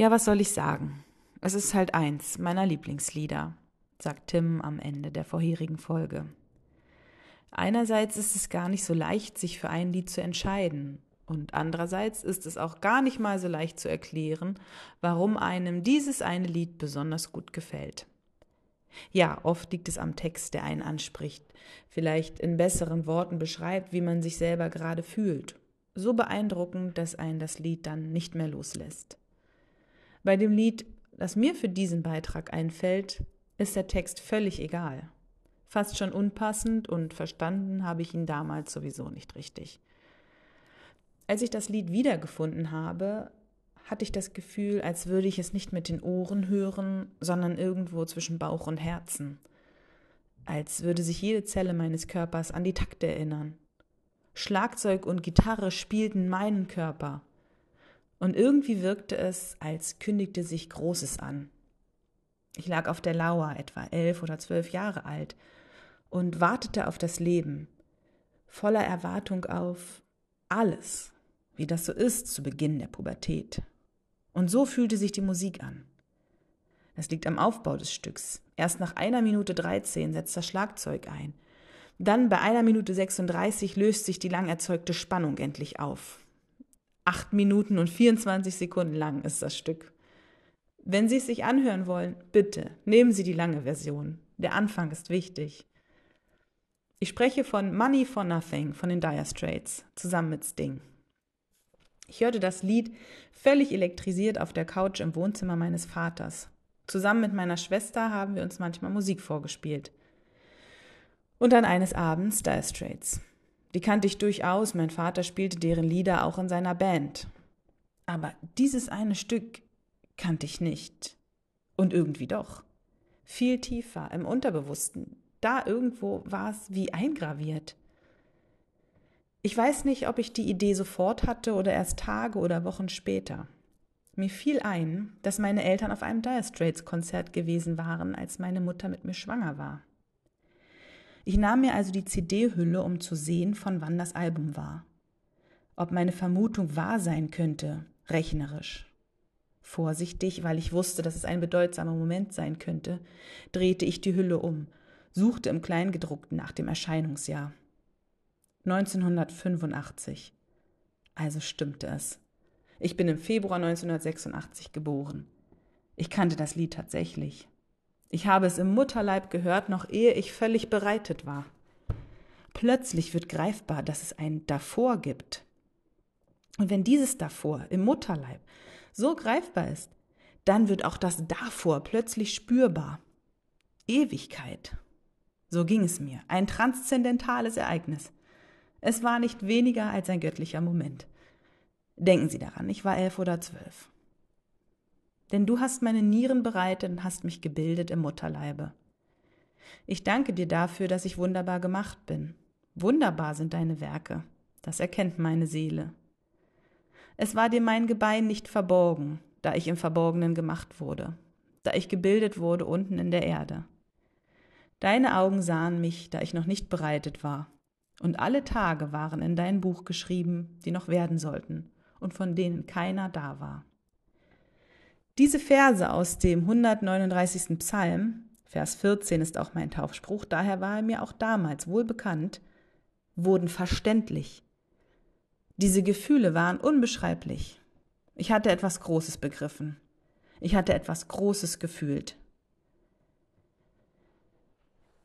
Ja, was soll ich sagen? Es ist halt eins meiner Lieblingslieder, sagt Tim am Ende der vorherigen Folge. Einerseits ist es gar nicht so leicht, sich für ein Lied zu entscheiden, und andererseits ist es auch gar nicht mal so leicht zu erklären, warum einem dieses eine Lied besonders gut gefällt. Ja, oft liegt es am Text, der einen anspricht, vielleicht in besseren Worten beschreibt, wie man sich selber gerade fühlt. So beeindruckend, dass einen das Lied dann nicht mehr loslässt. Bei dem Lied, das mir für diesen Beitrag einfällt, ist der Text völlig egal. Fast schon unpassend und verstanden habe ich ihn damals sowieso nicht richtig. Als ich das Lied wiedergefunden habe, hatte ich das Gefühl, als würde ich es nicht mit den Ohren hören, sondern irgendwo zwischen Bauch und Herzen. Als würde sich jede Zelle meines Körpers an die Takte erinnern. Schlagzeug und Gitarre spielten meinen Körper. Und irgendwie wirkte es, als kündigte sich Großes an. Ich lag auf der Lauer, etwa elf oder zwölf Jahre alt, und wartete auf das Leben, voller Erwartung auf alles, wie das so ist zu Beginn der Pubertät. Und so fühlte sich die Musik an. Es liegt am Aufbau des Stücks. Erst nach einer Minute 13 setzt das Schlagzeug ein. Dann bei einer Minute 36 löst sich die lang erzeugte Spannung endlich auf. Acht Minuten und 24 Sekunden lang ist das Stück. Wenn Sie es sich anhören wollen, bitte nehmen Sie die lange Version. Der Anfang ist wichtig. Ich spreche von Money for Nothing von den Dire Straits zusammen mit Sting. Ich hörte das Lied völlig elektrisiert auf der Couch im Wohnzimmer meines Vaters. Zusammen mit meiner Schwester haben wir uns manchmal Musik vorgespielt. Und dann eines Abends Dire Straits. Die kannte ich durchaus, mein Vater spielte deren Lieder auch in seiner Band. Aber dieses eine Stück kannte ich nicht. Und irgendwie doch. Viel tiefer, im Unterbewussten. Da irgendwo war es wie eingraviert. Ich weiß nicht, ob ich die Idee sofort hatte oder erst Tage oder Wochen später. Mir fiel ein, dass meine Eltern auf einem Dire Straits Konzert gewesen waren, als meine Mutter mit mir schwanger war. Ich nahm mir also die CD-Hülle, um zu sehen, von wann das Album war. Ob meine Vermutung wahr sein könnte, rechnerisch. Vorsichtig, weil ich wusste, dass es ein bedeutsamer Moment sein könnte, drehte ich die Hülle um, suchte im Kleingedruckten nach dem Erscheinungsjahr. 1985. Also stimmte es. Ich bin im Februar 1986 geboren. Ich kannte das Lied tatsächlich. Ich habe es im Mutterleib gehört, noch ehe ich völlig bereitet war. Plötzlich wird greifbar, dass es ein Davor gibt. Und wenn dieses Davor im Mutterleib so greifbar ist, dann wird auch das Davor plötzlich spürbar. Ewigkeit. So ging es mir. Ein transzendentales Ereignis. Es war nicht weniger als ein göttlicher Moment. Denken Sie daran, ich war elf oder zwölf. Denn du hast meine Nieren bereitet und hast mich gebildet im Mutterleibe. Ich danke dir dafür, dass ich wunderbar gemacht bin. Wunderbar sind deine Werke, das erkennt meine Seele. Es war dir mein Gebein nicht verborgen, da ich im Verborgenen gemacht wurde, da ich gebildet wurde unten in der Erde. Deine Augen sahen mich, da ich noch nicht bereitet war, und alle Tage waren in dein Buch geschrieben, die noch werden sollten und von denen keiner da war. Diese Verse aus dem 139. Psalm, Vers 14 ist auch mein Taufspruch, daher war er mir auch damals wohl bekannt, wurden verständlich. Diese Gefühle waren unbeschreiblich. Ich hatte etwas Großes begriffen. Ich hatte etwas Großes gefühlt.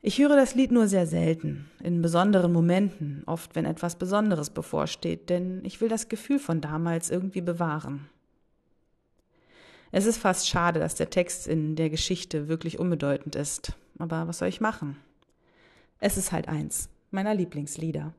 Ich höre das Lied nur sehr selten, in besonderen Momenten, oft wenn etwas Besonderes bevorsteht, denn ich will das Gefühl von damals irgendwie bewahren. Es ist fast schade, dass der Text in der Geschichte wirklich unbedeutend ist, aber was soll ich machen? Es ist halt eins meiner Lieblingslieder.